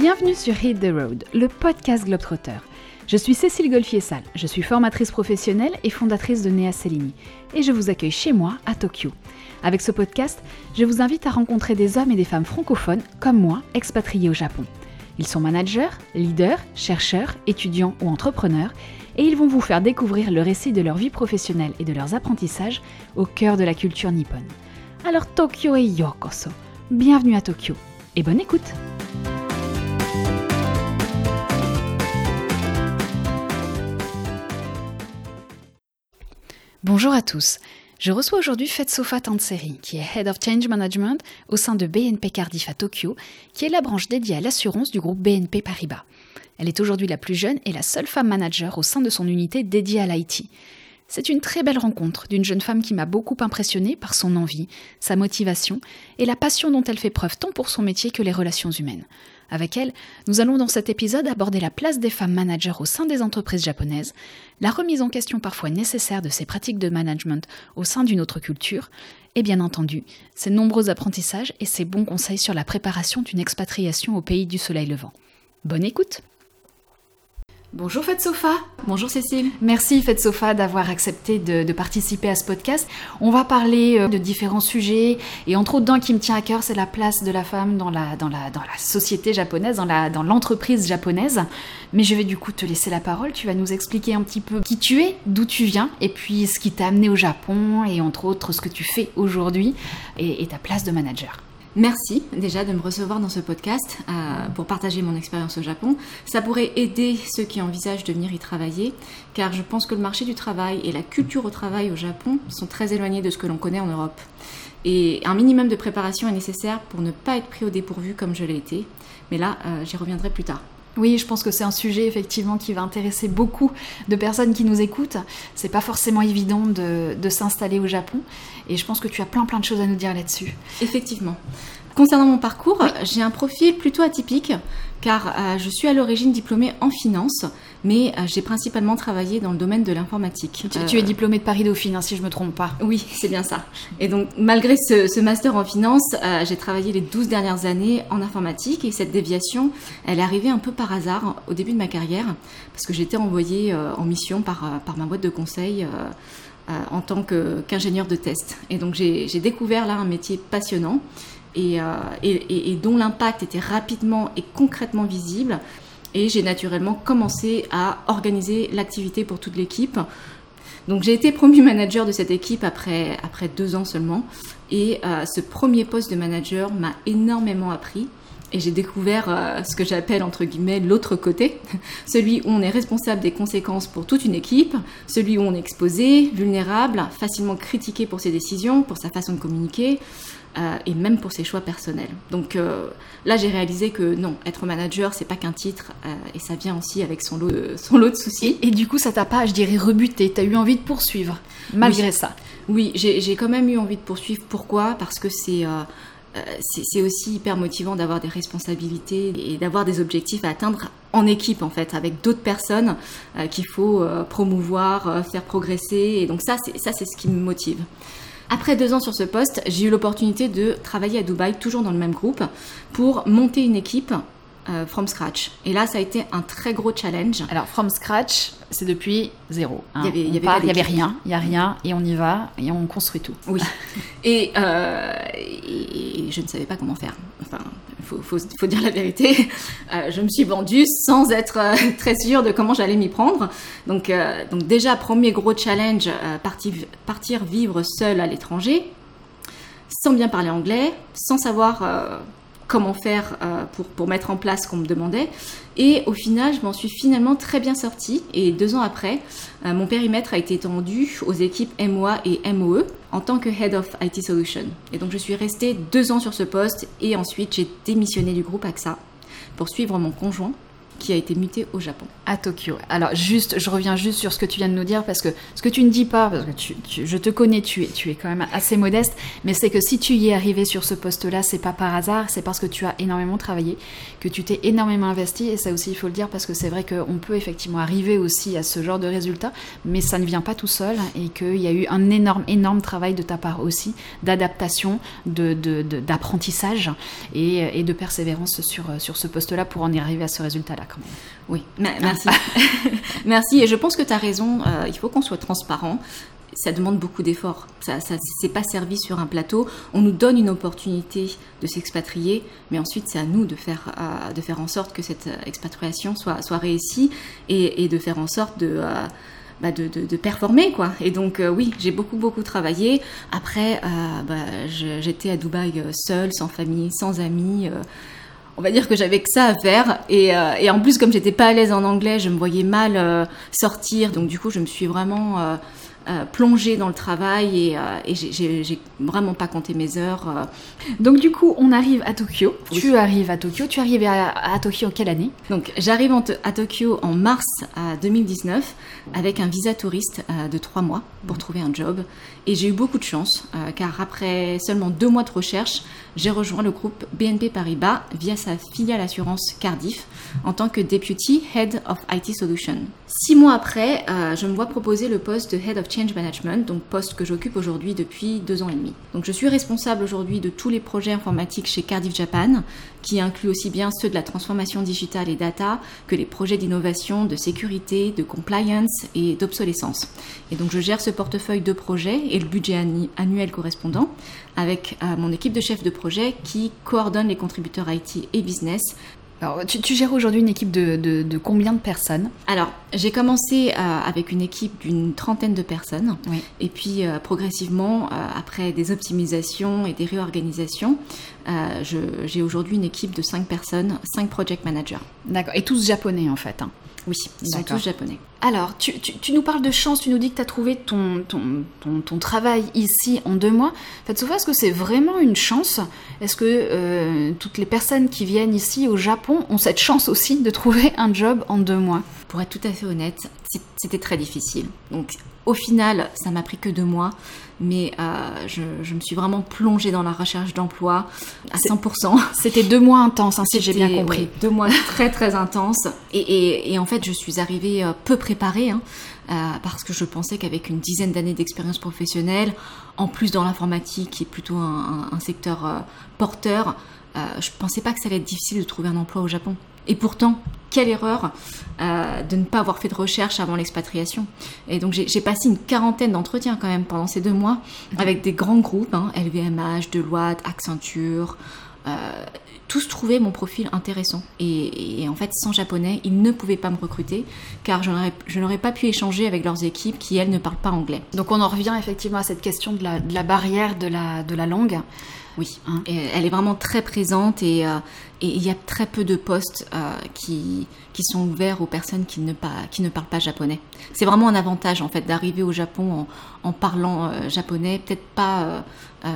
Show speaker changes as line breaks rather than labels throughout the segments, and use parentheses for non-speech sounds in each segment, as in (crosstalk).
Bienvenue sur Hit the Road, le podcast Globetrotter. Je suis Cécile Golfier-Salle, je suis formatrice professionnelle et fondatrice de Nea Cellini, et je vous accueille chez moi à Tokyo. Avec ce podcast, je vous invite à rencontrer des hommes et des femmes francophones, comme moi, expatriés au Japon. Ils sont managers, leaders, chercheurs, étudiants ou entrepreneurs, et ils vont vous faire découvrir le récit de leur vie professionnelle et de leurs apprentissages au cœur de la culture nippone. Alors Tokyo et Yokoso, bienvenue à Tokyo, et bonne écoute Bonjour à tous. Je reçois aujourd'hui Fetsofa Tanseri, qui est Head of Change Management au sein de BNP Cardiff à Tokyo, qui est la branche dédiée à l'assurance du groupe BNP Paribas. Elle est aujourd'hui la plus jeune et la seule femme manager au sein de son unité dédiée à l'IT. C'est une très belle rencontre d'une jeune femme qui m'a beaucoup impressionnée par son envie, sa motivation et la passion dont elle fait preuve tant pour son métier que les relations humaines. Avec elle, nous allons dans cet épisode aborder la place des femmes managers au sein des entreprises japonaises, la remise en question parfois nécessaire de ces pratiques de management au sein d'une autre culture, et bien entendu, ses nombreux apprentissages et ses bons conseils sur la préparation d'une expatriation au pays du soleil levant. Bonne écoute Bonjour Fetsofa.
Bonjour Cécile.
Merci Fetsofa d'avoir accepté de, participer à ce podcast. On va parler euh, de différents sujets et entre autres d'un qui me tient à cœur, c'est la place de la femme dans la, dans la, dans la société japonaise, dans, la, dans l'entreprise japonaise. Mais je vais du coup te laisser la parole. Tu vas nous expliquer un petit peu qui tu es, d'où tu viens et puis ce qui t'a amené au Japon et entre autres ce que tu fais aujourd'hui et ta place de manager.
Merci déjà de me recevoir dans ce podcast euh, pour partager mon expérience au Japon. Ça pourrait aider ceux qui envisagent de venir y travailler, car je pense que le marché du travail et la culture au travail au Japon sont très éloignés de ce que l'on connaît en Europe. Et un minimum de préparation est nécessaire pour ne pas être pris au dépourvu comme je l'ai été. Mais là, euh, j'y reviendrai plus tard.
Oui, je pense que c'est un sujet effectivement qui va intéresser beaucoup de personnes qui nous écoutent. C'est pas forcément évident de, de s'installer au Japon et je pense que tu as plein plein de choses à nous dire là-dessus.
Effectivement. Concernant mon parcours, j'ai un profil plutôt atypique car euh, je suis à l'origine diplômée en finance, mais euh, j'ai principalement travaillé dans le domaine de l'informatique.
Tu, es diplômée de Paris Dauphine, hein, si je me trompe pas.
Oui, c'est bien ça. Et donc, malgré ce, master en finance, euh, j'ai travaillé les 12 dernières années en informatique et cette déviation, elle est arrivée un peu par hasard au début de ma carrière, parce que j'étais envoyée en mission par, par ma boîte de conseil. En tant qu'ingénieur de test. Et donc j'ai découvert là un métier passionnant euh, et, dont l'impact était rapidement et concrètement visible. Et j'ai naturellement commencé à organiser l'activité pour toute l'équipe. Donc j'ai été promu manager de cette équipe après, après deux ans seulement. Et euh, ce premier poste de manager m'a énormément appris. Et j'ai découvert euh, ce que j'appelle entre guillemets l'autre côté, (laughs) celui où on est responsable des conséquences pour toute une équipe, celui où on est exposé, vulnérable, facilement critiqué pour ses décisions, pour sa façon de communiquer, euh, et même pour ses choix personnels. Donc euh, là, j'ai réalisé que non, être manager, c'est pas qu'un titre, et ça vient aussi avec son lot de, (laughs) son lot de soucis.
Et, du coup, ça t'a pas, je dirais, rebuté, t'as eu envie de poursuivre, malgré ça
Oui, j'ai quand même eu envie de poursuivre. Pourquoi? Parce que c'est c'est aussi hyper motivant d'avoir des responsabilités et d'avoir des objectifs à atteindre en équipe en fait avec d'autres personnes qu'il faut promouvoir, faire progresser et donc ça c'est ce qui me motive. Après deux ans sur ce poste, j'ai eu l'opportunité de travailler à Dubaï, toujours dans le même groupe, pour monter une équipe euh, from scratch. Et là, ça a été un très gros challenge.
Alors, from scratch, c'est depuis zéro.
Hein. Il
y avait, y avait, rien, il y a rien, et on y va, et on construit tout.
Oui. (laughs) et, euh, et, je ne savais pas comment faire. Enfin, il faut, faut, dire la vérité. (laughs) Euh, je me suis vendue sans être euh, très sûre de comment j'allais m'y prendre. Donc, donc déjà, premier gros challenge, partir, partir vivre seule à l'étranger, sans bien parler anglais, sans savoir comment faire euh, pour, pour, mettre en place ce qu'on me demandait. Et au final, je m'en suis finalement très bien sortie. Et deux ans après, euh, mon périmètre a été étendu aux équipes MOA et MOE en tant que Head of IT Solution. Et donc je suis restée deux ans sur ce poste et ensuite j'ai démissionné du groupe AXA pour suivre mon conjoint qui a été muté au Japon.
À Tokyo. Alors juste, je reviens juste sur ce que tu viens de nous dire parce que ce que tu ne dis pas, parce que je te connais, tu es, tu es quand même assez modeste, mais c'est que si tu y es arrivé sur ce poste-là, c'est pas par hasard, c'est parce que tu as énormément travaillé, que tu t'es énormément investi, et ça aussi il faut le dire parce que c'est vrai qu'on peut effectivement arriver aussi à ce genre de résultats, mais ça ne vient pas tout seul et qu'il y a eu un énorme, énorme travail de ta part aussi d'adaptation, d'apprentissage de, et, et, de persévérance sur, sur ce poste-là pour en arriver à ce résultat-là quand même.
Oui, merci. (laughs) merci. Et je pense que tu as raison. Euh, il faut qu'on soit transparent. Ça demande beaucoup d'efforts. Ça, ça c'est pas servi sur un plateau. On nous donne une opportunité de s'expatrier, mais ensuite c'est à nous de faire, euh, de faire en sorte que cette expatriation soit, soit réussie et, et de faire en sorte de euh, bah de, de, de, performer quoi. Et donc oui, j'ai beaucoup beaucoup travaillé. Après, bah, j'étais à Dubaï seule, sans famille, sans amis on va dire que j'avais que ça à faire. Et, euh, et en plus, comme j'étais pas à l'aise en anglais, je me voyais mal euh, sortir. Donc du coup, je me suis vraiment euh, plongée dans le travail et, euh, et j'ai vraiment pas compté mes heures. Euh.
Donc du coup, on arrive à Tokyo. Tu arrives à Tokyo. Tu arrives à, à Tokyo en quelle année?
Donc j'arrive à Tokyo en mars 2019 avec un visa touriste de trois mois pour mmh. trouver un job. Et j'ai eu beaucoup de chance car après seulement deux mois de recherche, j'ai rejoint le groupe BNP Paribas via sa filiale assurance Cardiff en tant que Deputy Head of IT Solution. Six mois après, je me vois proposer le poste de Head of Change Management, donc poste que j'occupe aujourd'hui depuis deux ans et demi. Donc je suis responsable aujourd'hui de tous les projets informatiques chez Cardiff Japan, qui inclut aussi bien ceux de la transformation digitale et data que les projets d'innovation, de sécurité, de compliance et d'obsolescence. Et donc je gère ce portefeuille de projets et le budget annuel correspondant avec euh, mon équipe de chefs de projet qui coordonne les contributeurs IT et business
alors, tu, gères aujourd'hui une équipe de, combien de personnes
Alors, j'ai commencé euh, avec une équipe d'une trentaine de personnes. Et puis, euh, progressivement, euh, après des optimisations et des réorganisations, j'ai aujourd'hui une équipe de cinq personnes, cinq project managers.
D'accord. Et tous japonais, en fait hein.
Oui, ils sont tous japonais.
Alors, tu, nous parles de chance, tu nous dis que tu as trouvé ton, ton, travail ici en deux mois. Fatsufa, est-ce que c'est vraiment une chance? Est-ce que euh, toutes les personnes qui viennent ici au Japon ont cette chance aussi de trouver un job en deux mois?
Pour être tout à fait honnête, c'était très difficile. Donc, au final, ça m'a pris que deux mois mais euh, je, me suis vraiment plongée dans la recherche d'emploi à 100%.
C'était deux mois intenses, hein, si j'ai bien compris.
deux mois très très intenses. Et, en fait, je suis arrivée euh, peu préparée, hein, euh, parce que je pensais qu'avec une dizaine d'années d'expérience professionnelle, en plus dans l'informatique, qui est plutôt un, un secteur porteur, je pensais pas que ça allait être difficile de trouver un emploi au Japon. Et pourtant, quelle erreur euh, de ne pas avoir fait de recherche avant l'expatriation. Et donc j'ai passé une quarantaine d'entretiens quand même pendant ces deux mois avec des grands groupes, hein, LVMH, Deloitte, Accenture. Euh, tous trouvaient mon profil intéressant. Et, en fait, sans japonais, ils ne pouvaient pas me recruter car je n'aurais pas pu échanger avec leurs équipes qui, elles, ne parlent pas anglais.
Donc on en revient effectivement à cette question de la, de la barrière de la, de la langue.
Oui, hein. elle est vraiment très présente et, euh, il y a très peu de postes euh, qui, qui sont ouverts aux personnes qui ne, pas, qui ne parlent pas japonais. C'est vraiment un avantage en fait d'arriver au Japon en, parlant euh, japonais, peut-être pas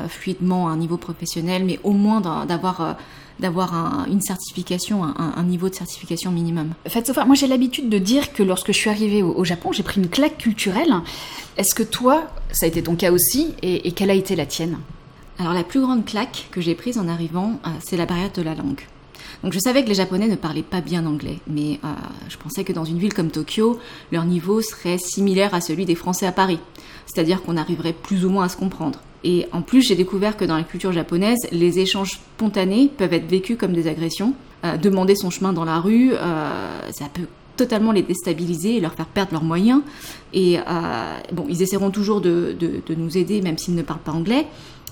fluidement à un niveau professionnel, mais au moins d'avoir d'avoir une certification, un, niveau de certification minimum.
En fait, Sophia, moi j'ai l'habitude de dire que lorsque je suis arrivée au, Japon, j'ai pris une claque culturelle. Est-ce que toi, ça a été ton cas aussi, et quelle a été la tienne?
Alors la plus grande claque que j'ai prise en arrivant, euh, c'est la barrière de la langue. Donc je savais que les Japonais ne parlaient pas bien anglais, mais euh, je pensais que dans une ville comme Tokyo, leur niveau serait similaire à celui des Français à Paris, c'est-à-dire qu'on arriverait plus ou moins à se comprendre. Et en plus, j'ai découvert que dans la culture japonaise, les échanges spontanés peuvent être vécus comme des agressions. Euh, demander son chemin dans la rue, ça peut totalement les déstabiliser et leur faire perdre leurs moyens. Et bon, ils essaieront toujours de nous aider, même s'ils ne parlent pas anglais.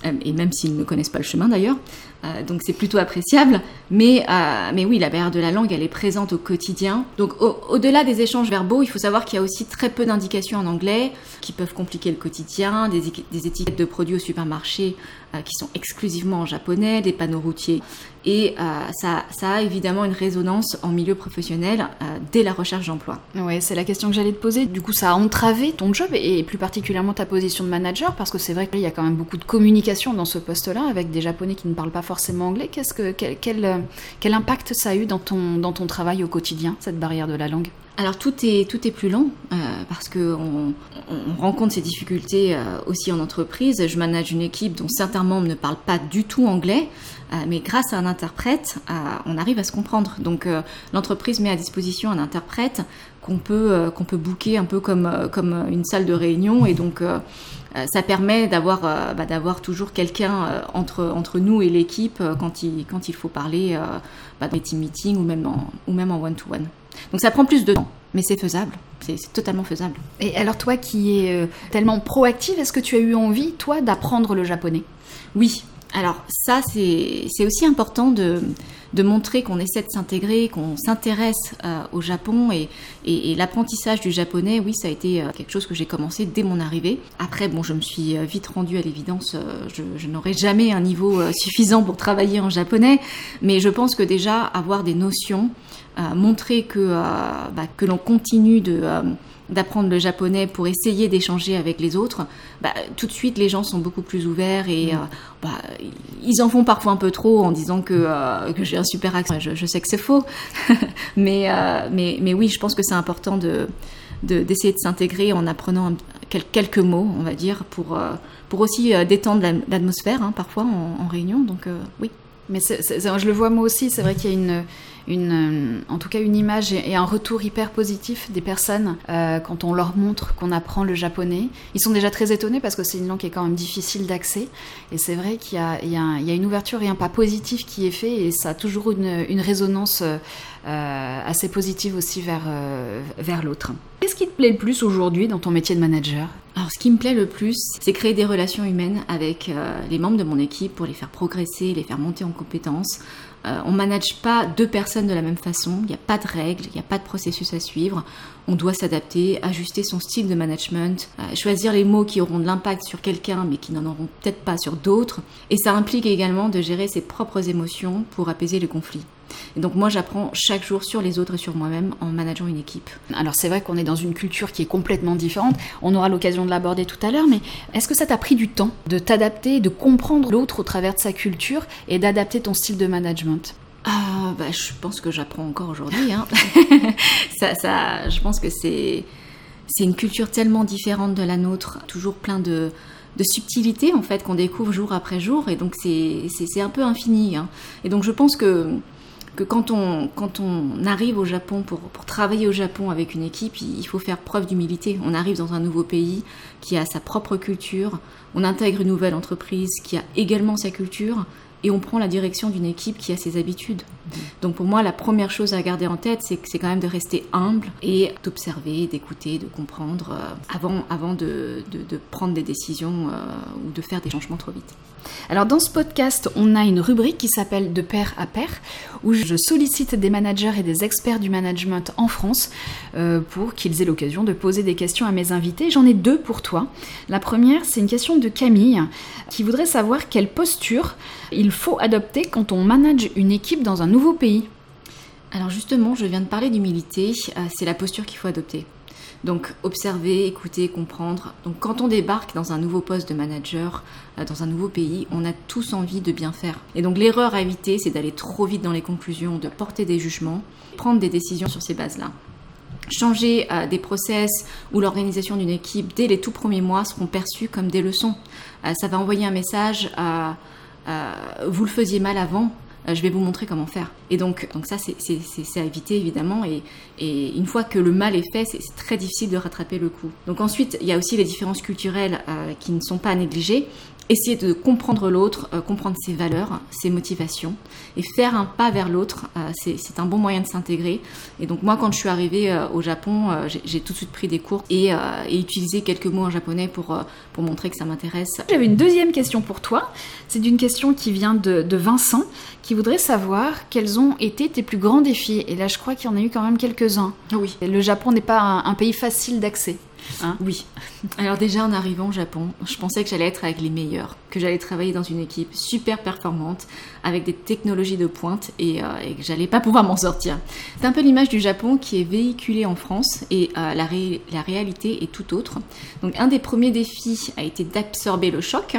Euh, et même s'ils ne connaissent pas le chemin d'ailleurs. Euh, donc c'est plutôt appréciable. Mais, euh, mais oui, la barrière de la langue, elle est présente au quotidien. Donc au-delà des échanges verbaux, il faut savoir qu'il y a aussi très peu d'indications en anglais qui peuvent compliquer le quotidien, des, des étiquettes de produits au supermarché qui sont exclusivement en japonais, des panneaux routiers Et ça, ça, a évidemment une résonance en milieu professionnel dès la recherche d'emploi.
Oui, c'est la question que j'allais te poser. Du coup, ça a entravé ton job et plus particulièrement ta position de manager parce que c'est vrai qu'il y a quand même beaucoup de communication dans ce poste-là avec des Japonais qui ne parlent pas forcément anglais. Qu'est-ce que, quel, quel, quel impact ça a eu dans ton, dans ton travail au quotidien, cette barrière de la langue?
Alors tout est, tout est plus lent euh, parce qu'on on rencontre ces difficultés euh, aussi en entreprise. Je manage une équipe dont certains membres ne parlent pas du tout anglais, euh, mais grâce à un interprète, on arrive à se comprendre. Donc l'entreprise met à disposition un interprète qu'on peut, qu'on peut booker un peu comme, comme une salle de réunion et donc ça permet d'avoir bah, d'avoir toujours quelqu'un entre, entre nous et l'équipe quand, il, quand il faut parler bah, des team meetings ou même en, ou même en one-to-one. Donc ça prend plus de temps, mais c'est faisable. C'est totalement faisable.
Et alors toi qui es euh, tellement proactive, est-ce que tu as eu envie, toi, d'apprendre le japonais?
Oui. Alors ça, c'est aussi important de, de montrer qu'on essaie de s'intégrer, qu'on s'intéresse euh, au Japon et, et, l'apprentissage du japonais, oui, ça a été euh, quelque chose que j'ai commencé dès mon arrivée. Après, bon, je me suis vite rendue à l'évidence, je, je n'aurai jamais un niveau suffisant pour travailler en japonais, mais je pense que déjà avoir des notions montrer que, euh, bah, que l'on continue de euh, d'apprendre le japonais pour essayer d'échanger avec les autres, bah, tout de suite les gens sont beaucoup plus ouverts et mm. euh, bah, ils en font parfois un peu trop en disant que, que j'ai un super accent. Je, sais que c'est faux, (laughs) mais, mais, mais oui, je pense que c'est important de, d'essayer de, s'intégrer en apprenant quelques mots, on va dire, pour, pour aussi détendre l'atmosphère hein, parfois en, réunion. Donc oui.
Mais je le vois moi aussi, c'est vrai qu'il y a une une, euh, en tout cas une image et, un retour hyper positif des personnes euh, quand on leur montre qu'on apprend le japonais. Ils sont déjà très étonnés parce que c'est une langue qui est quand même difficile d'accès. Et c'est vrai qu'il y, y, y a, une ouverture et un pas positif qui est fait et ça a toujours une, une résonance euh, assez positive aussi vers, vers l'autre. Qu'est-ce qui te plaît le plus aujourd'hui dans ton métier de manager?
Alors, ce qui me plaît le plus, c'est créer des relations humaines avec les membres de mon équipe pour les faire progresser, les faire monter en compétences, euh, on ne manage pas deux personnes de la même façon, il n'y a pas de règles, il n'y a pas de processus à suivre. On doit s'adapter, ajuster son style de management, euh, choisir les mots qui auront de l'impact sur quelqu'un mais qui n'en auront peut-être pas sur d'autres. Et ça implique également de gérer ses propres émotions pour apaiser les conflits. Et donc moi j'apprends chaque jour sur les autres et sur moi-même en manageant une équipe.
Alors c'est vrai qu'on est dans une culture qui est complètement différente, on aura l'occasion de l'aborder tout à l'heure, mais est-ce que ça t'a pris du temps de t'adapter, de comprendre l'autre au travers de sa culture et d'adapter ton style de management?
Ah, bah, je pense que j'apprends encore aujourd'hui. Hein. (laughs) ça, ça, je pense que c'est c'est une culture tellement différente de la nôtre, toujours plein de, de subtilités en fait qu'on découvre jour après jour, et donc c'est un peu infini. Hein. Et donc je pense que quand on, arrive au Japon pour travailler au Japon avec une équipe, il faut faire preuve d'humilité. On arrive dans un nouveau pays qui a sa propre culture, on intègre une nouvelle entreprise qui a également sa culture, et on prend la direction d'une équipe qui a ses habitudes. Donc pour moi, la première chose à garder en tête, c'est que c'est quand même de rester humble et d'observer, d'écouter, de comprendre euh, avant, avant de, de, prendre des décisions euh, ou de faire des changements trop vite.
Alors dans ce podcast, on a une rubrique qui s'appelle De pair à pair, où je sollicite des managers et des experts du management en France euh, pour qu'ils aient l'occasion de poser des questions à mes invités. J'en ai deux pour toi. La première, c'est une question de Camille, qui voudrait savoir quelle posture il faut adopter quand on manage une équipe dans un pays.
Alors justement, je viens de parler d'humilité, euh, c'est la posture qu'il faut adopter. Donc observer, écouter, comprendre. Donc quand on débarque dans un nouveau poste de manager, euh, dans un nouveau pays, on a tous envie de bien faire. Et donc l'erreur à éviter, c'est d'aller trop vite dans les conclusions, de porter des jugements, prendre des décisions sur ces bases-là. Changer euh, des process ou l'organisation d'une équipe dès les tout premiers mois seront perçus comme des leçons. Ça va envoyer un message vous le faisiez mal avant, je vais vous montrer comment faire. Et donc, donc ça, c'est à éviter évidemment. Et, et, une fois que le mal est fait, c'est très difficile de rattraper le coup. Donc ensuite, il y a aussi les différences culturelles euh, qui ne sont pas à négliger essayer de comprendre l'autre, euh, comprendre ses valeurs, ses motivations, et faire un pas vers l'autre, euh, c'est un bon moyen de s'intégrer. Et donc moi, quand je suis arrivée euh, au Japon, j'ai tout de suite pris des cours et, utilisé quelques mots en japonais pour, pour montrer que ça m'intéresse.
J'avais une deuxième question pour toi. C'est d'une question qui vient de, de, Vincent, qui voudrait savoir quels ont été tes plus grands défis. Et là, je crois qu'il y en a eu quand même quelques-uns.
Oui.
Le Japon n'est pas un pays facile d'accès.
Hein oui. Alors déjà en arrivant au Japon, je pensais que j'allais être avec les meilleurs, que j'allais travailler dans une équipe super performante, avec des technologies de pointe et, euh, et que j'allais pas pouvoir m'en sortir. C'est un peu l'image du Japon qui est véhiculée en France et euh, la, la réalité est tout autre. Donc un des premiers défis a été d'absorber le choc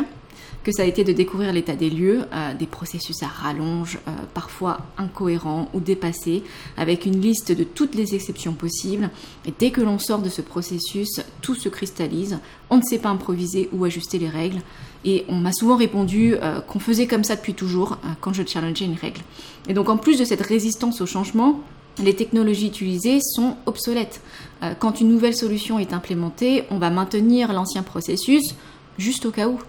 que ça a été de découvrir l'état des lieux, euh, des processus à rallonge, euh, parfois incohérents ou dépassés, avec une liste de toutes les exceptions possibles. Et dès que l'on sort de ce processus, tout se cristallise, on ne sait pas improviser ou ajuster les règles. Et on m'a souvent répondu euh, qu'on faisait comme ça depuis toujours quand je challengeais une règle. Et donc en plus de cette résistance au changement, les technologies utilisées sont obsolètes. quand une nouvelle solution est implémentée, on va maintenir l'ancien processus juste au cas où.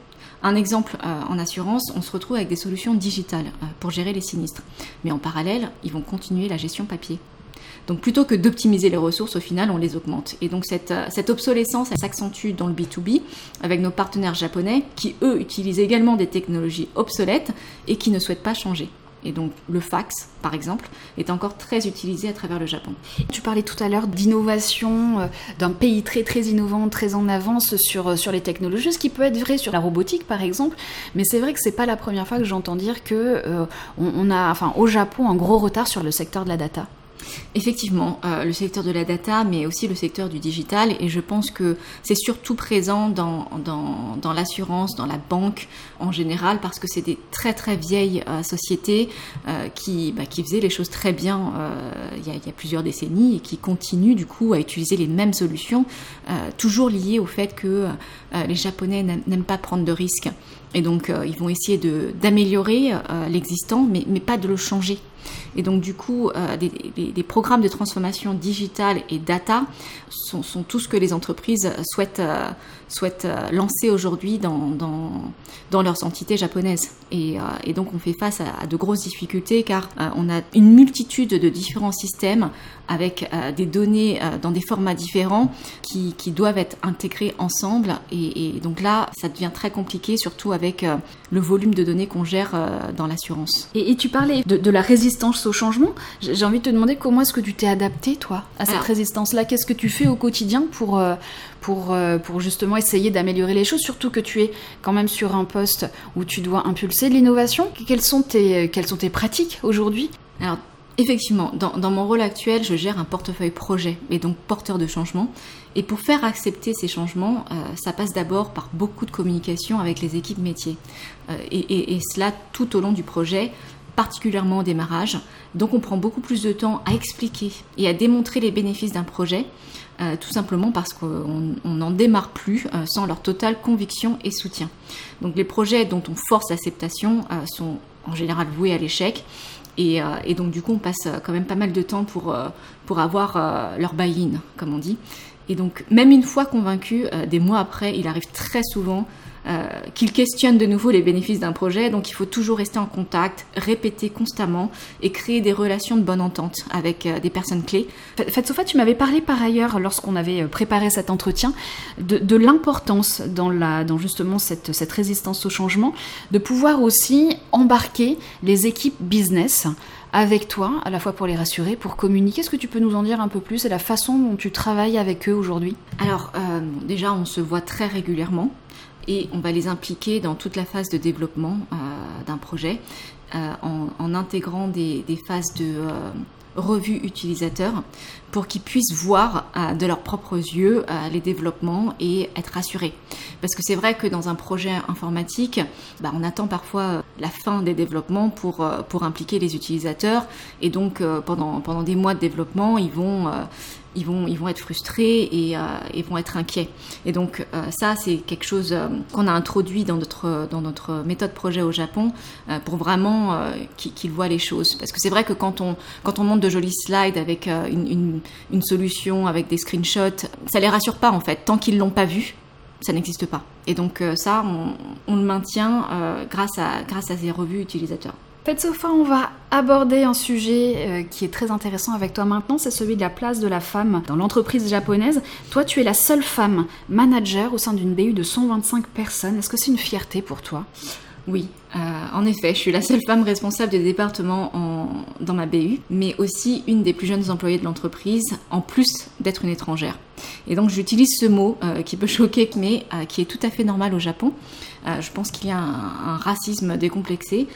Un exemple euh, en assurance, on se retrouve avec des solutions digitales euh, pour gérer les sinistres. Mais en parallèle, ils vont continuer la gestion papier. Donc plutôt que d'optimiser les ressources, au final, on les augmente. Et donc cette, euh, cette obsolescence, elle s'accentue dans le B2B avec nos partenaires japonais qui, eux, utilisent également des technologies obsolètes et qui ne souhaitent pas changer. Et donc le fax, par exemple, est encore très utilisé à travers le Japon.
Tu parlais tout à l'heure d'innovation, euh, d'un pays très très innovant, très en avance sur, euh, sur les technologies, ce qui peut être vrai sur la robotique par exemple, mais c'est vrai que c'est pas la première fois que j'entends dire que euh, on, a, enfin, au Japon, un gros retard sur le secteur de la data.
Effectivement, euh, le secteur de la data, mais aussi le secteur du digital, et je pense que c'est surtout présent dans, l'assurance, dans la banque en général, parce que c'est des très très vieilles euh, sociétés euh, qui, bah, qui faisaient les choses très bien il y, a, plusieurs décennies et qui continuent du coup à utiliser les mêmes solutions, toujours liées au fait que les Japonais n'aiment pas prendre de risques. Et donc, ils vont essayer d'améliorer l'existant, mais pas de le changer. Et donc du coup, euh, des, programmes de transformation digitale et data sont, tout ce que les entreprises souhaitent, euh, souhaitent euh, lancer aujourd'hui dans, dans, dans, leurs entités japonaises. Et, donc on fait face à, de grosses difficultés car on a une multitude de différents systèmes avec des données dans des formats différents qui, qui doivent être intégrés ensemble. Et, donc là, ça devient très compliqué, surtout avec le volume de données qu'on gère dans l'assurance.
Et, tu parlais de la résistance au changement. J'ai envie de te demander comment est-ce que tu t'es adapté, toi, à cette résistance-là? Qu'est-ce que tu fais au quotidien pour, euh, pour, euh, pour justement essayer d'améliorer les choses, surtout que tu es quand même sur un poste où tu dois impulser l'innovation Quelles sont tes, quelles sont tes pratiques aujourd'hui?
Alors, Effectivement, dans, dans, mon rôle actuel, je gère un portefeuille projet et donc porteur de changement. Et pour faire accepter ces changements, euh, ça passe d'abord par beaucoup de communication avec les équipes métiers. et, et, et, cela tout au long du projet, particulièrement au démarrage. Donc on prend beaucoup plus de temps à expliquer et à démontrer les bénéfices d'un projet, euh, tout simplement parce qu'on n'en démarre plus euh, sans leur totale conviction et soutien. Donc les projets dont on force l'acceptation euh, sont en général voués à l'échec. Et, et, donc du coup on passe quand même pas mal de temps pour, pour avoir leur buy-in, comme on dit. Et donc même une fois convaincu, des mois après, il arrive très souvent qu'il questionne de nouveau les bénéfices d'un projet. Donc il faut toujours rester en contact, répéter constamment et créer des relations de bonne entente avec euh, des personnes clés.
Fatsofa, tu m'avais parlé par ailleurs, lorsqu'on avait euh, préparé cet entretien, de, l'importance dans, justement cette, cette résistance au changement, de pouvoir aussi embarquer les équipes business avec toi, à la fois pour les rassurer, pour communiquer. Est-ce que tu peux nous en dire un peu plus et la façon dont tu travailles avec eux aujourd'hui?
Alors, déjà, on se voit très régulièrement et on va les impliquer dans toute la phase de développement euh, d'un projet euh, en, intégrant des, phases de euh, revue utilisateur pour qu'ils puissent voir de leurs propres yeux les développements et être rassurés. Parce que c'est vrai que dans un projet informatique, bah, on attend parfois la fin des développements pour, pour impliquer les utilisateurs et donc pendant, pendant des mois de développement, ils vont ils vont, ils vont être frustrés et euh, ils vont être inquiets. Et donc euh, ça, c'est quelque chose euh, qu'on a introduit dans notre, dans notre méthode projet au Japon pour vraiment qu'ils voient les choses. Parce que c'est vrai que quand on, quand on monte de jolis slides avec une, une, une, solution, avec des screenshots, ça les rassure pas en fait. Tant qu'ils l'ont pas vu, ça n'existe pas. Et donc ça, on, on le maintient grâce, à, grâce à ces revues utilisateurs.
Sofa, on va aborder un sujet euh, qui est très intéressant avec toi maintenant, c'est celui de la place de la femme dans l'entreprise japonaise. Toi, tu es la seule femme manager au sein d'une BU de 125 personnes. Est-ce que c'est une fierté pour toi?
Oui, euh, en effet, je suis la seule femme responsable du département dans ma BU, mais aussi une des plus jeunes employées de l'entreprise, en plus d'être une étrangère. Et donc j'utilise ce mot qui peut choquer, mais qui est tout à fait normal au Japon. je pense qu'il y a un racisme décomplexé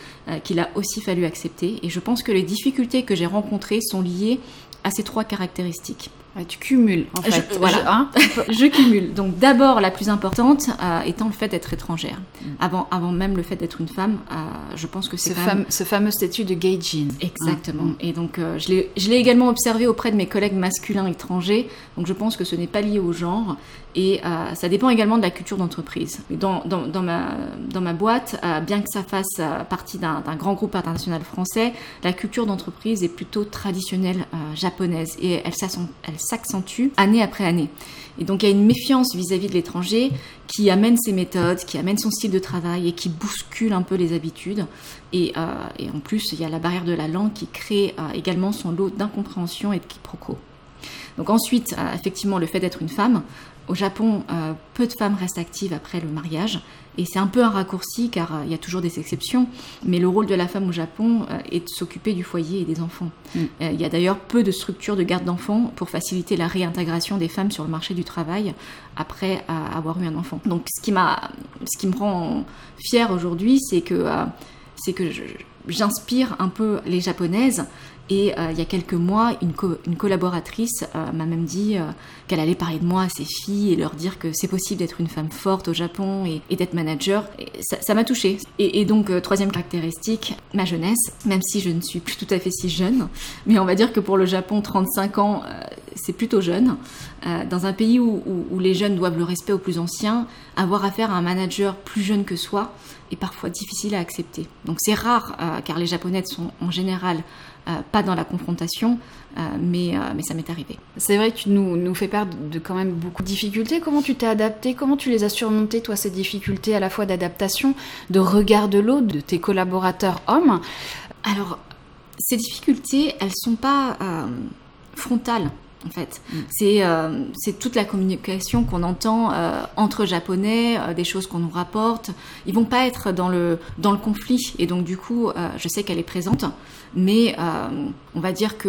qu'il a aussi fallu accepter. Et je pense que les difficultés que j'ai rencontrées sont liées à ces trois caractéristiques
tu cumules, en fait.
Je, voilà. Hein, je, cumule. Donc, d'abord, la plus importante euh, étant le fait d'être étrangère. Mm. Avant, avant même le fait d'être une femme, euh, je pense que c'est
ce, ce fameux statut de gaijin.
Exactement. Mm. Et donc, euh, je l'ai également observé auprès de mes collègues masculins étrangers. Donc, je pense que ce n'est pas lié au genre. Et ça dépend également de la culture d'entreprise. Dans, ma, boîte, bien que ça fasse partie d'un grand groupe international français, la culture d'entreprise est plutôt traditionnelle japonaise. Et elle, s'accentue année après année. Et donc il y a une méfiance vis-à-vis de l'étranger qui amène ses méthodes, qui amène son style de travail et qui bouscule un peu les habitudes. Et, euh, en plus, il y a la barrière de la langue qui crée euh, également son lot d'incompréhension et de quiproquos. Donc ensuite, euh, effectivement, le fait d'être une femme. Au Japon, peu de femmes restent actives après le mariage. Et c'est un peu un raccourci car euh, il y a toujours des exceptions, mais le rôle de la femme au Japon euh, est de s'occuper du foyer et des enfants. Mm. Euh, il y a d'ailleurs peu de structures de garde d'enfants pour faciliter la réintégration des femmes sur le marché du travail après avoir eu un enfant. Donc ce qui, ce qui me rend fière aujourd'hui, c'est que, c'est que j'inspire un peu les japonaises et euh, il y a quelques mois, une, collaboratrice euh, m'a même dit euh, qu'elle allait parler de moi à ses filles et leur dire que c'est possible d'être une femme forte au Japon et, d'être manager. ça m'a touchée. Et, et donc, troisième caractéristique, ma jeunesse, même si je ne suis plus tout à fait si jeune, mais on va dire que pour le Japon, 35 ans, c'est plutôt jeune. dans un pays où, les jeunes doivent le respect aux plus anciens, avoir affaire à un manager plus jeune que soi est parfois difficile à accepter. Donc c'est rare, car les Japonais sont en général euh, pas dans la confrontation, euh, mais, euh, mais ça m'est arrivé.
C'est vrai que tu nous, nous fais part de quand même beaucoup de difficultés. Comment tu t'es adapté? Comment tu les as surmontées, toi, ces difficultés à la fois d'adaptation, de regard de l'autre, de tes collaborateurs hommes?
Alors, ces difficultés, elles sont pas frontales en fait. Euh, c'est toute la communication qu'on entend euh, entre japonais, euh, des choses qu'on nous rapporte. Ils vont pas être dans le, conflit. Et donc, du coup, je sais qu'elle est présente, mais on va dire que,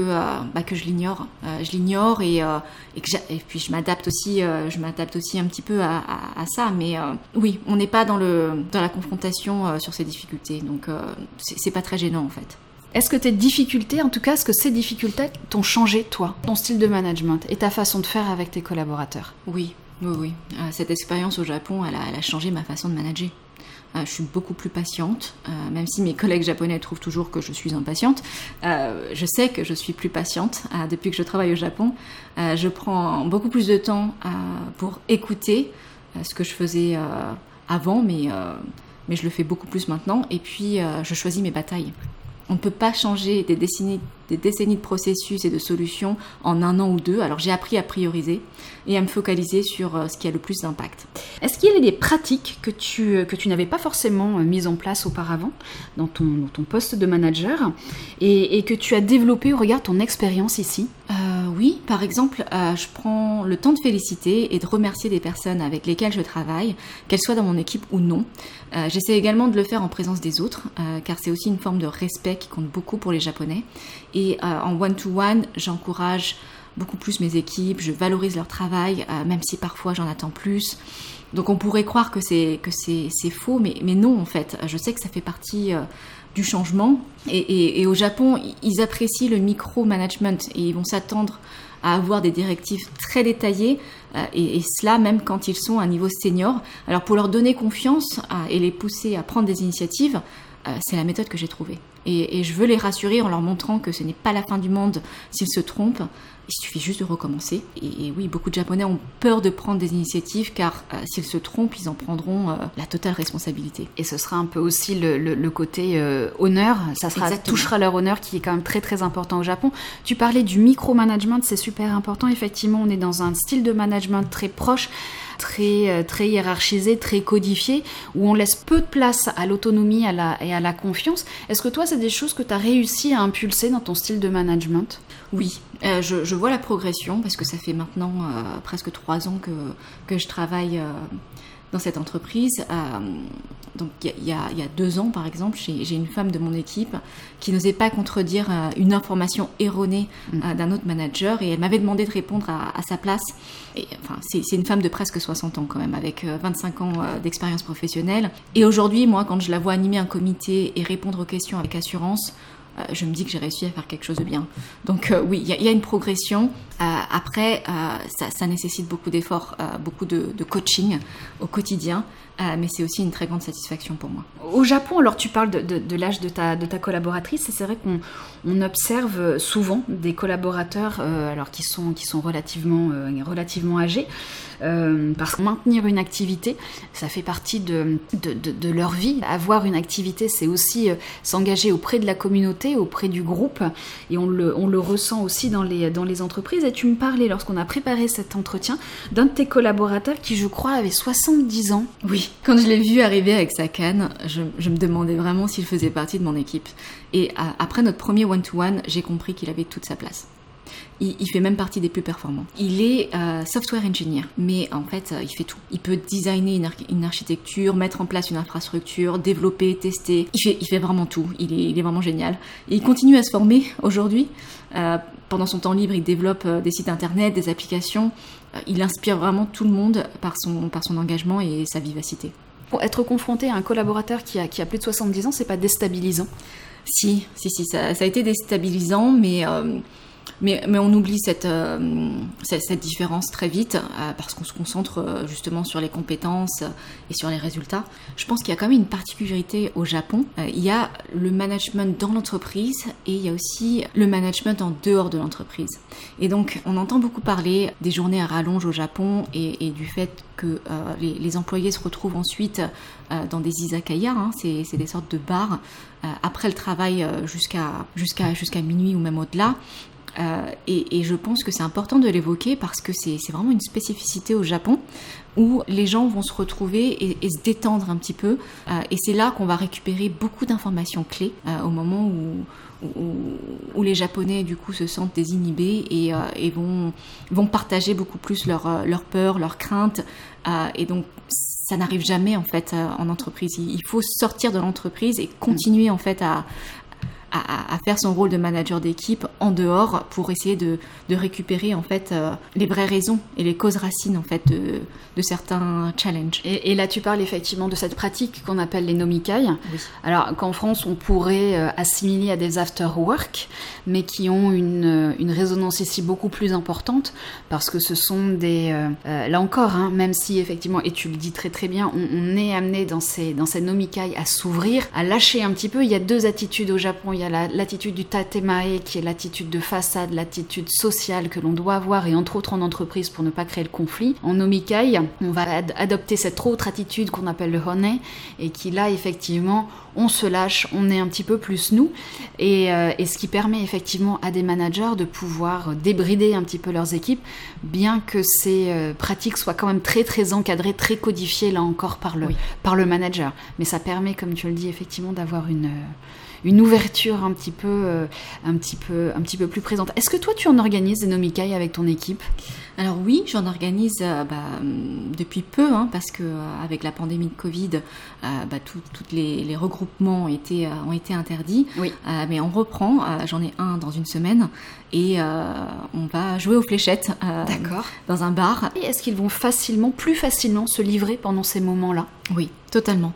bah, que je l'ignore. je l'ignore et, et, puis je m'adapte aussi, je aussi un petit peu à, ça. Mais oui, on n'est pas dans, dans la confrontation sur ces difficultés. Donc, c'est pas très gênant, en fait.
Est-ce que tes difficultés, en tout cas, est-ce que ces difficultés t'ont changé, toi, ton style de management et ta façon de faire avec tes collaborateurs?
Oui, oui, oui. Euh, cette expérience au Japon, elle a, changé ma façon de manager. Euh, je suis beaucoup plus patiente, euh, même si mes collègues japonais trouvent toujours que je suis impatiente. je sais que je suis plus patiente depuis que je travaille au Japon. je prends beaucoup plus de temps pour écouter ce que je faisais avant, mais, mais je le fais beaucoup plus maintenant. Et puis, je choisis mes batailles. On ne peut pas changer des décennies, des décennies de processus et de solutions en un an ou deux. Alors j'ai appris à prioriser et à me focaliser sur euh, ce qui a le plus d'impact.
Est-ce qu'il y a des pratiques que tu, euh, que tu n'avais pas forcément euh, mises en place auparavant dans ton, ton poste de manager et, que tu as développé au regard de ton expérience ici?
Oui, par exemple, je prends le temps de féliciter et de remercier des personnes avec lesquelles je travaille, qu'elles soient dans mon équipe ou non. J'essaie également de le faire en présence des autres, car c'est aussi une forme de respect qui compte beaucoup pour les Japonais. Et en one-to-one, j'encourage beaucoup plus mes équipes, je valorise leur travail, euh, même si parfois j'en attends plus. Donc on pourrait croire que c'est faux, mais, non en fait. Je sais que ça fait partie euh, du changement. Et, au Japon, ils apprécient le micro-management et ils vont s'attendre à avoir des directives très détaillées, euh, et, cela même quand ils sont à un niveau senior. Alors pour leur donner confiance et les pousser à prendre des initiatives, c'est la méthode que j'ai trouvée. Et, et, je veux les rassurer en leur montrant que ce n'est pas la fin du monde s'ils se trompent, il suffit juste de recommencer. Et, oui, beaucoup de Japonais ont peur de prendre des initiatives car euh, s'ils se trompent, ils en prendront euh, la totale responsabilité.
Et ce sera un peu aussi le, côté euh, honneur, ça sera, touchera leur honneur qui est quand même très très important au Japon. Tu parlais du micromanagement, c'est super important. Effectivement, on est dans un style de management très proche très, très hiérarchisé, très codifié, où on laisse peu de place à l'autonomie et à la confiance. Est-ce que toi, c'est des choses que tu as réussi à impulser dans ton style de management?
Oui, euh, je, vois la progression parce que ça fait maintenant euh, presque trois ans que, que je travaille euh, dans cette entreprise. Donc il y, a, deux ans, par exemple, j'ai une femme de mon équipe qui n'osait pas contredire euh, une information erronée mm. euh, d'un autre manager et elle m'avait demandé de répondre à, sa place. Et, enfin, c'est une femme de presque 60 ans quand même, avec 25 ans d'expérience professionnelle. Et aujourd'hui, moi, quand je la vois animer un comité et répondre aux questions avec assurance, je me dis que j'ai réussi à faire quelque chose de bien. Donc oui, il y, a une progression. après, ça, nécessite beaucoup d'efforts, beaucoup de, coaching au quotidien. Euh, mais c'est aussi une très grande satisfaction pour moi.
Au Japon, alors tu parles de, l'âge de ta, de ta collaboratrice, et c'est vrai qu'on on observe souvent des collaborateurs euh, alors qui sont, qui sont relativement, euh, relativement âgés, parce que maintenir une activité, ça fait partie de, de, de leur vie. Avoir une activité, c'est aussi s'engager auprès de la communauté, auprès du groupe, et on le, on le ressent aussi dans les, dans les entreprises. Et tu me parlais, lorsqu'on a préparé cet entretien, d'un de tes collaborateurs qui, je crois, avait 70 ans.
Oui, quand je l'ai vu arriver avec sa canne, je, me demandais vraiment s'il faisait partie de mon équipe. Et après notre premier one-to-one, j'ai compris qu'il avait toute sa place. Il, fait même partie des plus performants. Il est euh, software engineer, mais en fait, euh, il fait tout. Il peut designer une, architecture, mettre en place une infrastructure, développer, tester. Il fait, vraiment tout. Il est, vraiment génial. Et il continue à se former aujourd'hui. Euh, pendant son temps libre, il développe des sites internet, des applications. Il inspire vraiment tout le monde par son, par son engagement et sa vivacité.
Pour être confronté à un collaborateur qui a, qui a plus de 70 ans, c'est pas déstabilisant
Si, si, si, ça, ça a été déstabilisant, mais mais, on oublie cette, euh, différence très vite euh, parce qu'on se concentre euh, justement sur les compétences et sur les résultats. Je pense qu'il y a quand même une particularité au Japon. il y a le management dans l'entreprise et il y a aussi le management en dehors de l'entreprise. Et donc on entend beaucoup parler des journées à rallonge au Japon et, du fait que les, employés se retrouvent ensuite dans des izakaya, hein, c'est des sortes de bars, après le travail jusqu'à minuit ou même au-delà. Euh, et, je pense que c'est important de l'évoquer parce que c'est vraiment une spécificité au Japon où les gens vont se retrouver et, se détendre un petit peu. Euh, et c'est là qu'on va récupérer beaucoup d'informations clés euh, au moment où, où, les Japonais du coup se sentent désinhibés et, vont, vont partager beaucoup plus leurs leur peurs, leurs craintes. et donc ça n'arrive jamais en fait en entreprise. Il faut sortir de l'entreprise et continuer en fait à, à, faire son rôle de manager d'équipe en dehors pour essayer de, de récupérer en fait euh, les vraies raisons et les causes racines en fait de, de certains challenges.
Et, là tu parles effectivement de cette pratique qu'on appelle les nomikai. Alors qu'en France on pourrait euh, assimiler à des after work, mais qui ont une, euh, une résonance ici beaucoup plus importante parce que ce sont des là encore hein, même si effectivement et tu le dis très très bien on, on est amené dans ces dans ces nomikai à s'ouvrir, à lâcher un petit peu. Il y a deux attitudes au Japon il y a l'attitude du tatemae, qui est l'attitude de façade, l'attitude sociale que l'on doit avoir, et entre autres en entreprise pour ne pas créer le conflit. En omikai, on va adopter cette autre attitude qu'on appelle le hone, et qui là, effectivement, on se lâche, on est un petit peu plus nous, et, euh, ce qui permet effectivement à des managers de pouvoir débrider un petit peu leurs équipes, bien que ces euh, pratiques soient quand même très très encadrées, très codifiées là encore par le, par le manager. Mais ça permet, comme tu le dis, effectivement d'avoir une... Euh, une ouverture un petit peu, euh, un petit peu, un petit peu plus présente. Est-ce que toi, tu en organises des nomikai avec ton équipe?
Alors oui, j'en organise euh, bah, depuis peu, hein, parce que euh, avec la pandémie de Covid, bah, tous les, regroupements ont été, ont été interdits.
Oui.
mais on reprend. J'en ai un dans une semaine et on va jouer aux fléchettes dans un bar.
Et est-ce qu'ils vont facilement, plus facilement, se livrer pendant ces moments-là?
Oui, Totalement.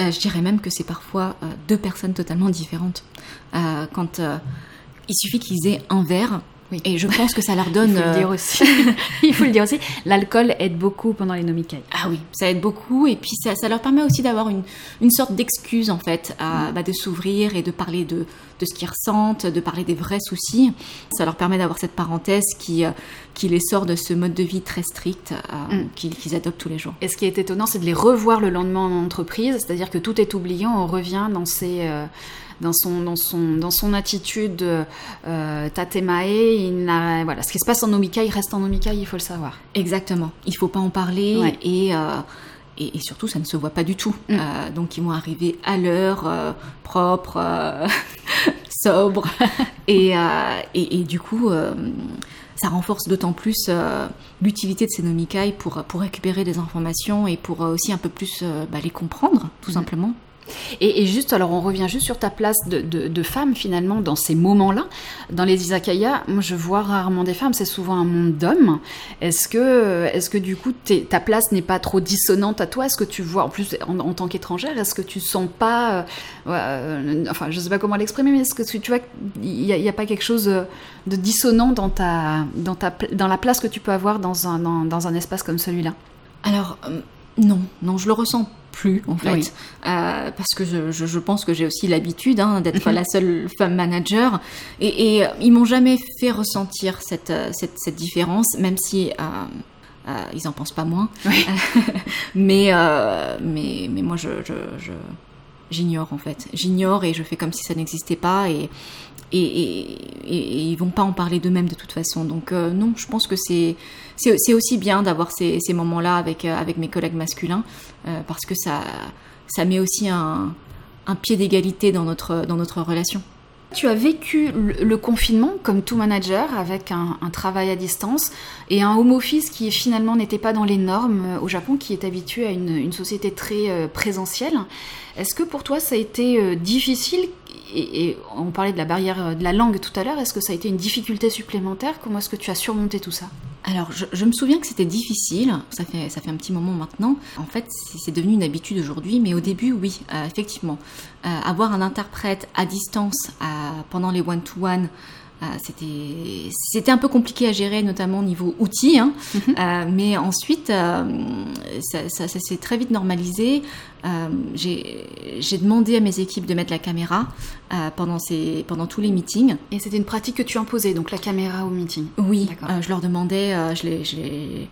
Euh, je dirais même que c'est parfois euh, deux personnes totalement différentes. Euh, quand il suffit qu'ils aient un verre, et je pense que ça leur (laughs) donne.
Il faut le dire aussi. (laughs) il faut le dire aussi. L'alcool aide beaucoup pendant les nomikai.
Ah oui, ça aide beaucoup. Et puis ça, ça leur permet aussi d'avoir une, une, sorte d'excuse, en fait, à, bah, de s'ouvrir et de parler de, de ce qu'ils ressentent, de parler des vrais soucis. Ça leur permet d'avoir cette parenthèse qui, euh, qui les sort de ce mode de vie très strict euh, mm. qu'ils adoptent tous les jours.
Et ce qui est étonnant, c'est de les revoir le lendemain en entreprise. C'est-à-dire que tout est oublié, on revient dans ces. Euh, dans son, dans son, dans son attitude euh, tatemae. Il voilà, ce qui se passe en Omika, il reste en Omika, il faut le savoir.
Exactement. Il faut pas en parler et, euh, et, surtout, ça ne se voit pas du tout. Mm. Euh, donc, ils vont arriver à l'heure, euh, propre, (laughs) sobre. (laughs) et, et, et, du coup ça renforce d'autant plus l'utilité de ces nomikai pour, pour récupérer des informations et pour aussi un peu plus bah, les comprendre, tout mhm. simplement.
Et, juste, alors on revient juste sur ta place de, femme finalement dans ces moments-là. Dans les izakaya, moi je vois rarement des femmes, c'est souvent un monde d'hommes. Est-ce que, est que du coup ta place n'est pas trop dissonante à toi? Est-ce que tu vois, en plus en, tant qu'étrangère, est-ce que tu sens pas, euh, euh, enfin je sais pas comment l'exprimer, mais est-ce que tu vois qu'il n'y a, pas quelque chose de dissonant dans, ta, dans, ta, dans la place que tu peux avoir dans un, dans, un espace comme celui-là?
Alors euh, non, non, je le ressens plus en fait, euh, parce que je, je, pense que j'ai aussi l'habitude hein, d'être mhm. la seule femme manager, et, et ils m'ont jamais fait ressentir cette, euh, cette, cette différence, même si euh, ils en pensent pas moins. (laughs) mais, mais, mais moi, je, je, j'ignore en fait. J'ignore et je fais comme si ça n'existait pas et, et, et, et, ils vont pas en parler d'eux-mêmes de toute façon. Donc non, je pense que c'est c'est aussi bien d'avoir ces, moments-là avec, euh, avec mes collègues masculins, euh, parce que ça, ça met aussi un, pied d'égalité dans notre, dans notre relation.
Tu as vécu le, confinement comme tout manager avec un, travail à distance et un home office qui finalement n'était pas dans les normes euh, au Japon, qui est habitué à une, société très présentielle. Est-ce que pour toi ça a été difficile? Et, on parlait de la barrière de la langue tout à l'heure, est-ce que ça a été une difficulté supplémentaire? Comment est-ce que tu as surmonté tout ça?
Alors, je, me souviens que c'était difficile, ça fait, ça fait un petit moment maintenant. En fait, c'est devenu une habitude aujourd'hui, mais au début, oui, euh, effectivement. Euh, avoir un interprète à distance euh, pendant les one-to-one, euh, c'était c'était un peu compliqué à gérer, notamment au niveau outils. Hein. Mhm. Euh, mais ensuite, euh, ça, ça, s'est très vite normalisé. J'ai demandé à mes équipes de mettre la caméra pendant, ces, pendant tous les meetings.
Et c'était une pratique que tu imposais, donc la caméra au meeting
Oui, je leur demandais, je les, je les,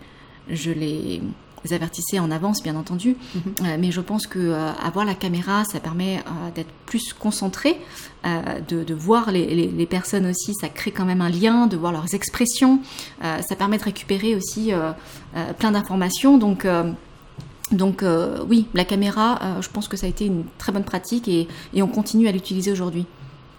je les avertissez en avance, bien entendu. Mhm. Euh, mais je pense que euh, avoir la caméra, ça permet euh, d'être plus concentré, de, voir les, personnes aussi. Ça crée quand même un lien, de voir leurs expressions. ça permet de récupérer aussi plein d'informations. Donc donc oui, la caméra, je pense que ça a été une très bonne pratique et, et on continue à l'utiliser aujourd'hui.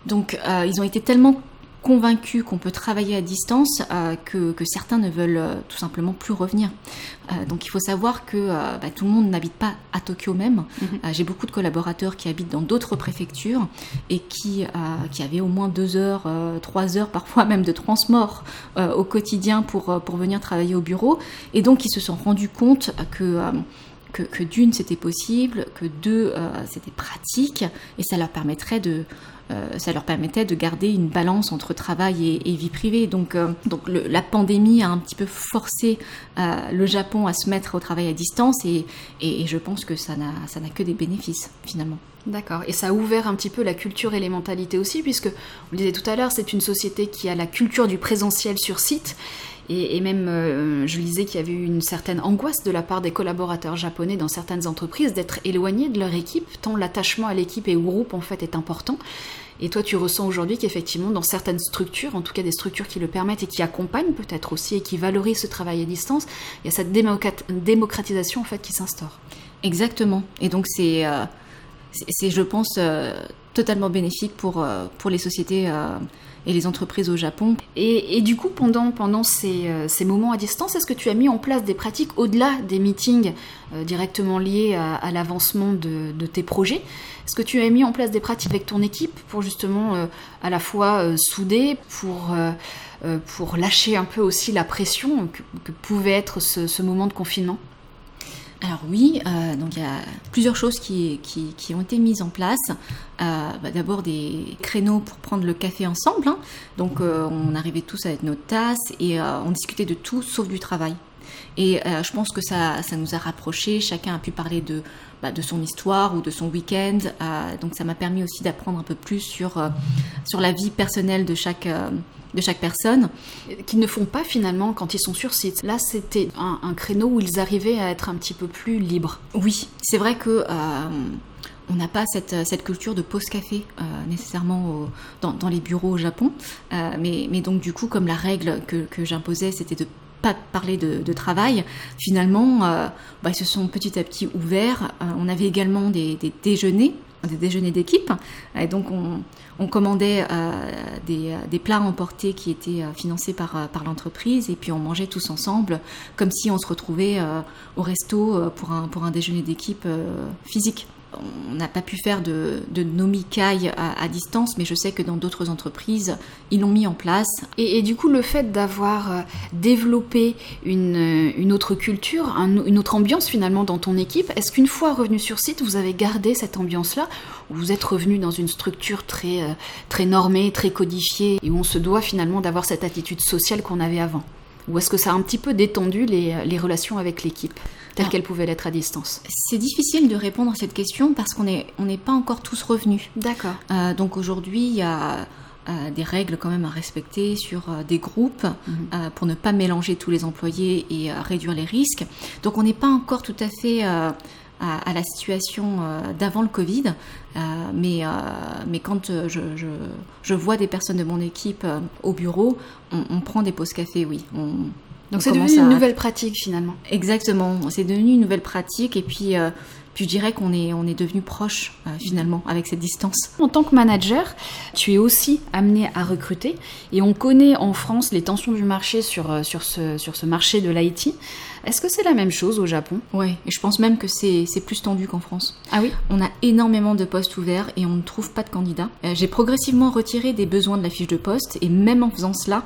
Donc ils ont été tellement convaincus qu'on peut travailler à distance euh, que, certains ne veulent euh, tout simplement plus revenir. Euh, donc il faut savoir que bah, tout le monde n'habite pas à Tokyo même. Mhm. J'ai beaucoup de collaborateurs qui habitent dans d'autres préfectures et qui, qui avaient au moins deux heures, trois heures (laughs) parfois même de transport au quotidien pour, pour venir travailler au bureau. Et donc ils se sont rendus compte que... que, d'une c'était possible, que deux c'était pratique et ça leur permettrait de, euh, ça leur permettait de garder une balance entre travail et, vie privée. Donc, euh, donc la pandémie a un petit peu forcé euh, le Japon à se mettre au travail à distance et, et, je pense que ça n'a que des bénéfices finalement.
D'accord. Et ça a ouvert un petit peu la culture et les mentalités aussi, puisque, on le disait tout à l'heure, c'est une société qui a la culture du présentiel sur site. Et, même, je lisais qu'il y avait eu une certaine angoisse de la part des collaborateurs japonais dans certaines entreprises d'être éloignés de leur équipe, tant l'attachement à l'équipe et au groupe en fait est important. Et toi, tu ressens aujourd'hui qu'effectivement, dans certaines structures, en tout cas des structures qui le permettent et qui accompagnent peut-être aussi et qui valorisent ce travail à distance, il y a cette démocratisation en fait qui s'instaure.
Exactement. Et donc c'est, euh, c'est, je pense, euh, totalement bénéfique pour, euh, pour les sociétés et les entreprises au Japon.
Et, du coup, pendant, pendant ces, euh, ces, moments à distance, est-ce que tu as mis en place des pratiques au-delà des meetings euh, directement liés à, l'avancement de, tes projets? Est-ce que tu as mis en place des pratiques avec ton équipe pour justement euh, à la fois souder, pour, pour lâcher un peu aussi la pression que, pouvait être ce moment de confinement?
Alors oui, euh, donc il y a plusieurs choses qui, qui, ont été mises en place. Euh, bah, d'abord des créneaux pour prendre le café ensemble. Hein. Donc euh, on arrivait tous avec nos tasses et on discutait de tout sauf du travail. Et je pense que ça, ça nous a rapprochés. Chacun a pu parler de, bah, de son histoire ou de son week-end. donc ça m'a permis aussi d'apprendre un peu plus sur, sur la vie personnelle de chaque de chaque personne.
Qu'ils ne font pas finalement quand ils sont sur site. Là, c'était un, créneau où ils arrivaient à être un petit peu plus libres.
Oui, c'est vrai que... Euh, on n'a pas cette, cette, culture de pause café euh, nécessairement dans, dans, les bureaux au Japon. Euh, mais, mais, donc du coup, comme la règle que, que j'imposais, c'était de pas parler de, travail, finalement, bah, ils se sont petit à petit ouverts. on avait également des, des déjeuners des déjeuners d'équipe. Et donc on, commandait des, plats emportés qui étaient financés par, par l'entreprise et puis on mangeait tous ensemble comme si on se retrouvait au resto pour un, pour un déjeuner d'équipe physique on n'a pas pu faire de, de nomikai à, distance, mais je sais que dans d'autres entreprises, ils l'ont mis en place.
Et, du coup, le fait d'avoir euh, développé une, autre culture, une autre ambiance finalement dans ton équipe, est-ce qu'une fois revenu sur site, vous avez gardé cette ambiance-là ou vous êtes revenu dans une structure très, euh, très normée, très codifiée, et où on se doit finalement d'avoir cette attitude sociale qu'on avait avant? Ou est-ce que ça a un petit peu détendu les relations avec l'équipe? Telle qu'elle pouvait l'être à distance
C'est difficile de répondre à cette question parce qu'on n'est on pas encore tous revenus.
D'accord.
Euh, donc aujourd'hui, il y a euh, des règles quand même à respecter sur euh, des groupes mhm. pour ne pas mélanger tous les employés et réduire les risques. Donc on n'est pas encore tout à fait à, la situation d'avant le Covid, mais, mais quand je, je, vois des personnes de mon équipe au bureau, on, on, prend des pauses café, oui. On,
donc c'est devenu une nouvelle pratique finalement.
Exactement, c'est devenu une nouvelle pratique et puis, euh, puis je dirais qu'on est, on est devenu proche euh, finalement avec cette distance.
En tant que manager, tu es aussi amené à recruter et on connaît en France les tensions du marché sur, euh, sur, ce, sur ce marché de l'IT. Est-ce que c'est la même chose au Japon?
Oui, et je pense même que c'est plus tendu qu'en France.
Ah oui?
On a énormément de postes ouverts et on ne trouve pas de candidats. J'ai progressivement retiré des besoins de la fiche de poste et même en faisant cela,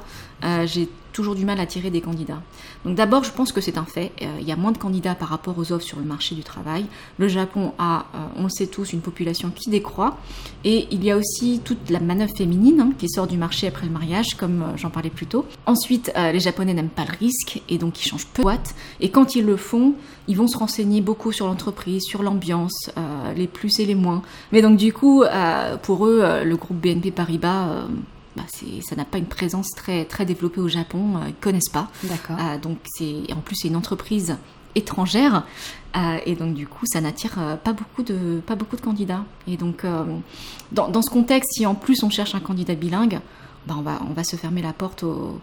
j'ai toujours du mal à tirer des candidats. Donc d'abord, je pense que c'est un fait. Euh, il y a moins de candidats par rapport aux offres sur le marché du travail. Le Japon a, euh, on le sait tous, une population qui décroît. Et il y a aussi toute la manœuvre féminine hein, qui sort du marché après le mariage, comme euh, j'en parlais plus tôt. Ensuite, les Japonais n'aiment pas le risque et donc ils changent peu de boîte. Et quand ils le font, ils vont se renseigner beaucoup sur l'entreprise, sur l'ambiance, les plus et les moins. Mais donc du coup, pour eux, le groupe BNP Paribas bah, ça n'a pas une présence très, très développée au Japon, euh, ils ne connaissent pas.
D'accord.
Euh, donc c'est, en plus, c'est une entreprise étrangère euh, et donc du coup ça n'attire pas beaucoup de pas beaucoup de candidats et donc dans, dans, ce contexte si en plus on cherche un candidat bilingue bah, on va on va se fermer la porte aux,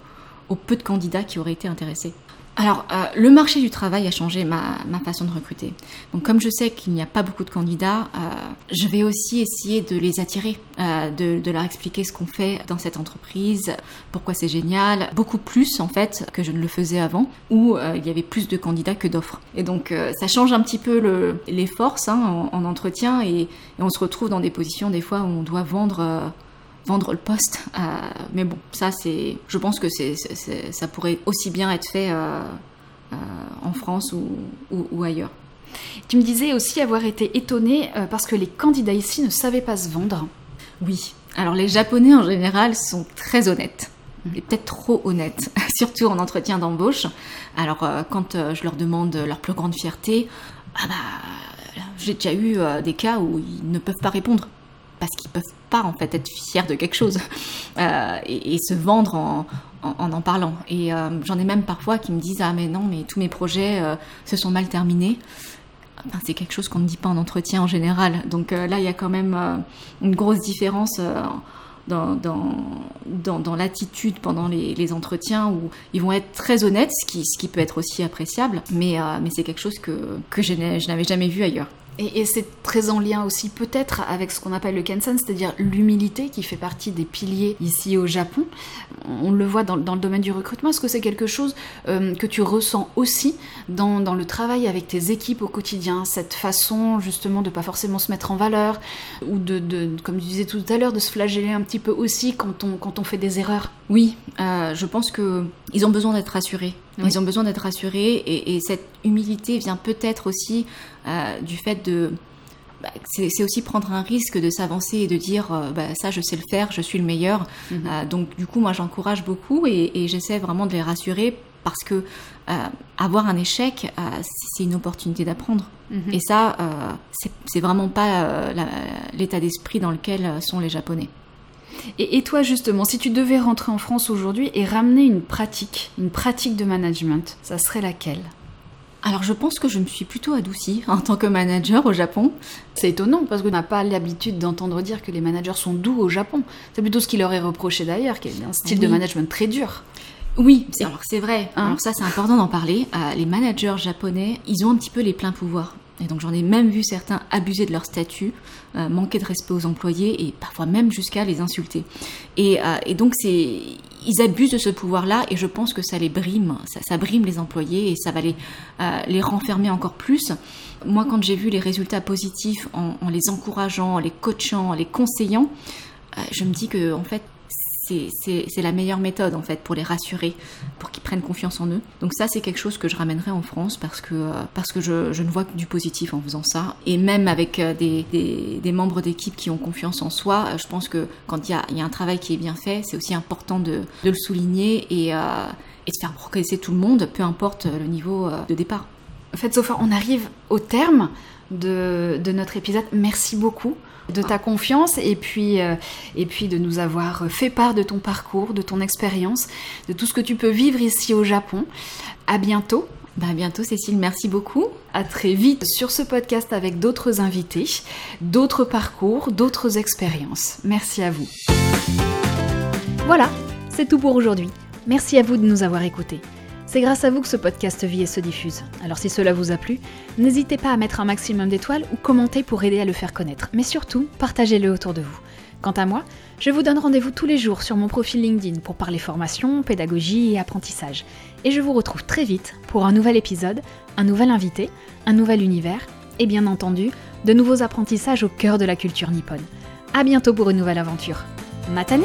aux peu de candidats qui auraient été intéressés alors, euh, le marché du travail a changé ma, façon de recruter. Donc, comme je sais qu'il n'y a pas beaucoup de candidats, euh, je vais aussi essayer de les attirer, euh, de, leur expliquer ce qu'on fait dans cette entreprise, pourquoi c'est génial, beaucoup plus en fait que je ne le faisais avant, où il y avait plus de candidats que d'offres. Et donc, ça change un petit peu les forces hein, en, entretien et, et, on se retrouve dans des positions des fois où on doit vendre vendre le poste. Euh, mais bon, ça c'est, je pense que c'est, ça pourrait aussi bien être fait euh, euh, en France ou, ailleurs.
Tu me disais aussi avoir été étonnée parce que les candidats ici ne savaient pas se vendre.
Oui. Alors les Japonais en général sont très honnêtes. Et peut-être trop honnêtes, (laughs) surtout en entretien d'embauche. Alors quand je leur demande leur plus grande fierté, ah bah, j'ai déjà eu des cas où ils ne peuvent pas répondre parce qu'ils peuvent pas en fait être fiers de quelque chose (laughs) euh, et, se vendre en en, parlant. Et euh, j'en ai même parfois qui me disent ah mais non mais tous mes projets euh, se sont mal terminés. Enfin, c'est quelque chose qu'on ne dit pas en entretien en général. Donc là il y a quand même une grosse différence. dans, dans, dans, l'attitude pendant les, entretiens où ils vont être très honnêtes, ce qui, ce qui peut être aussi appréciable, mais, mais c'est quelque chose que, que je n'avais jamais vu ailleurs.
Et, c'est très en lien aussi peut-être avec ce qu'on appelle le Kensan, c'est-à-dire l'humilité qui fait partie des piliers ici au Japon. On le voit dans, le domaine du recrutement. Est-ce que c'est quelque chose euh, que tu ressens aussi dans, le travail avec tes équipes au quotidien Cette façon justement de pas forcément se mettre en valeur ou de, de comme tu disais tout à l'heure, de se flageller un petit peu aussi quand on, quand on fait des erreurs?
Oui, euh, je pense qu'ils ont besoin d'être rassurés. Ils ont besoin d'être rassurés et, et cette humilité vient peut-être aussi euh, du fait de bah, c'est aussi prendre un risque de s'avancer et de dire euh, bah, ça je sais le faire, je suis le meilleur. Mhm. Euh, donc du coup moi j'encourage beaucoup et, j'essaie vraiment de les rassurer parce que avoir un échec c'est une opportunité d'apprendre. Mhm. Et ça c'est vraiment pas l'état d'esprit dans lequel sont les Japonais.
Et, et, toi justement, si tu devais rentrer en France aujourd'hui et ramener une pratique, une pratique de management, ça serait laquelle?
Alors je pense que je me suis plutôt adoucie (laughs) en tant que manager au Japon.
C'est étonnant parce qu'on n'a pas l'habitude d'entendre dire que les managers sont doux au Japon. C'est plutôt ce qui leur est reproché d'ailleurs, qui est un style de management très dur.
Oui, alors c'est vrai. Hein alors ça c'est important d'en parler. Euh, les managers japonais, ils ont un petit peu les pleins pouvoirs. Donc j'en ai même vu certains abuser de leur statut, euh, manquer de respect aux employés et parfois même jusqu'à les insulter. Et, euh, donc ils abusent de ce pouvoir-là et je pense que ça les brime, ça, brime les employés et ça va les, euh, les renfermer encore plus. Moi, quand j'ai vu les résultats positifs en, les encourageant, en les coachant, en les conseillant, je me dis que en fait c'est la meilleure méthode en fait pour les rassurer, pour qu'ils prennent confiance en eux. Donc ça c'est quelque chose que je ramènerai en France parce que, euh, parce que je, ne vois que du positif en faisant ça. Et même avec euh, des, membres d'équipe qui ont confiance en soi, euh, je pense que quand il y a, un travail qui est bien fait, c'est aussi important de, le souligner et, de faire progresser tout le monde, peu importe le niveau de départ.
En fait Sophia, on arrive au terme de notre épisode. Merci beaucoup de ta confiance et puis, euh, et puis de nous avoir fait part de ton parcours, de ton expérience, de tout ce que tu peux vivre ici au Japon. À bientôt.
Bah à bientôt Cécile, merci beaucoup.
À très vite sur ce podcast avec d'autres invités, d'autres parcours, d'autres expériences. Merci à vous. Voilà, c'est tout pour aujourd'hui. Merci à vous de nous avoir écoutés. C'est grâce à vous que ce podcast vit et se diffuse. Alors si cela vous a plu, n'hésitez pas à mettre un maximum d'étoiles ou commenter pour aider à le faire connaître. Mais surtout, partagez-le autour de vous. Quant à moi, je vous donne rendez-vous tous les jours sur mon profil LinkedIn pour parler formation, pédagogie et apprentissage. Et je vous retrouve très vite pour un nouvel épisode, un nouvel invité, un nouvel univers et bien entendu, de nouveaux apprentissages au cœur de la culture nippone. A bientôt pour une nouvelle aventure. Matane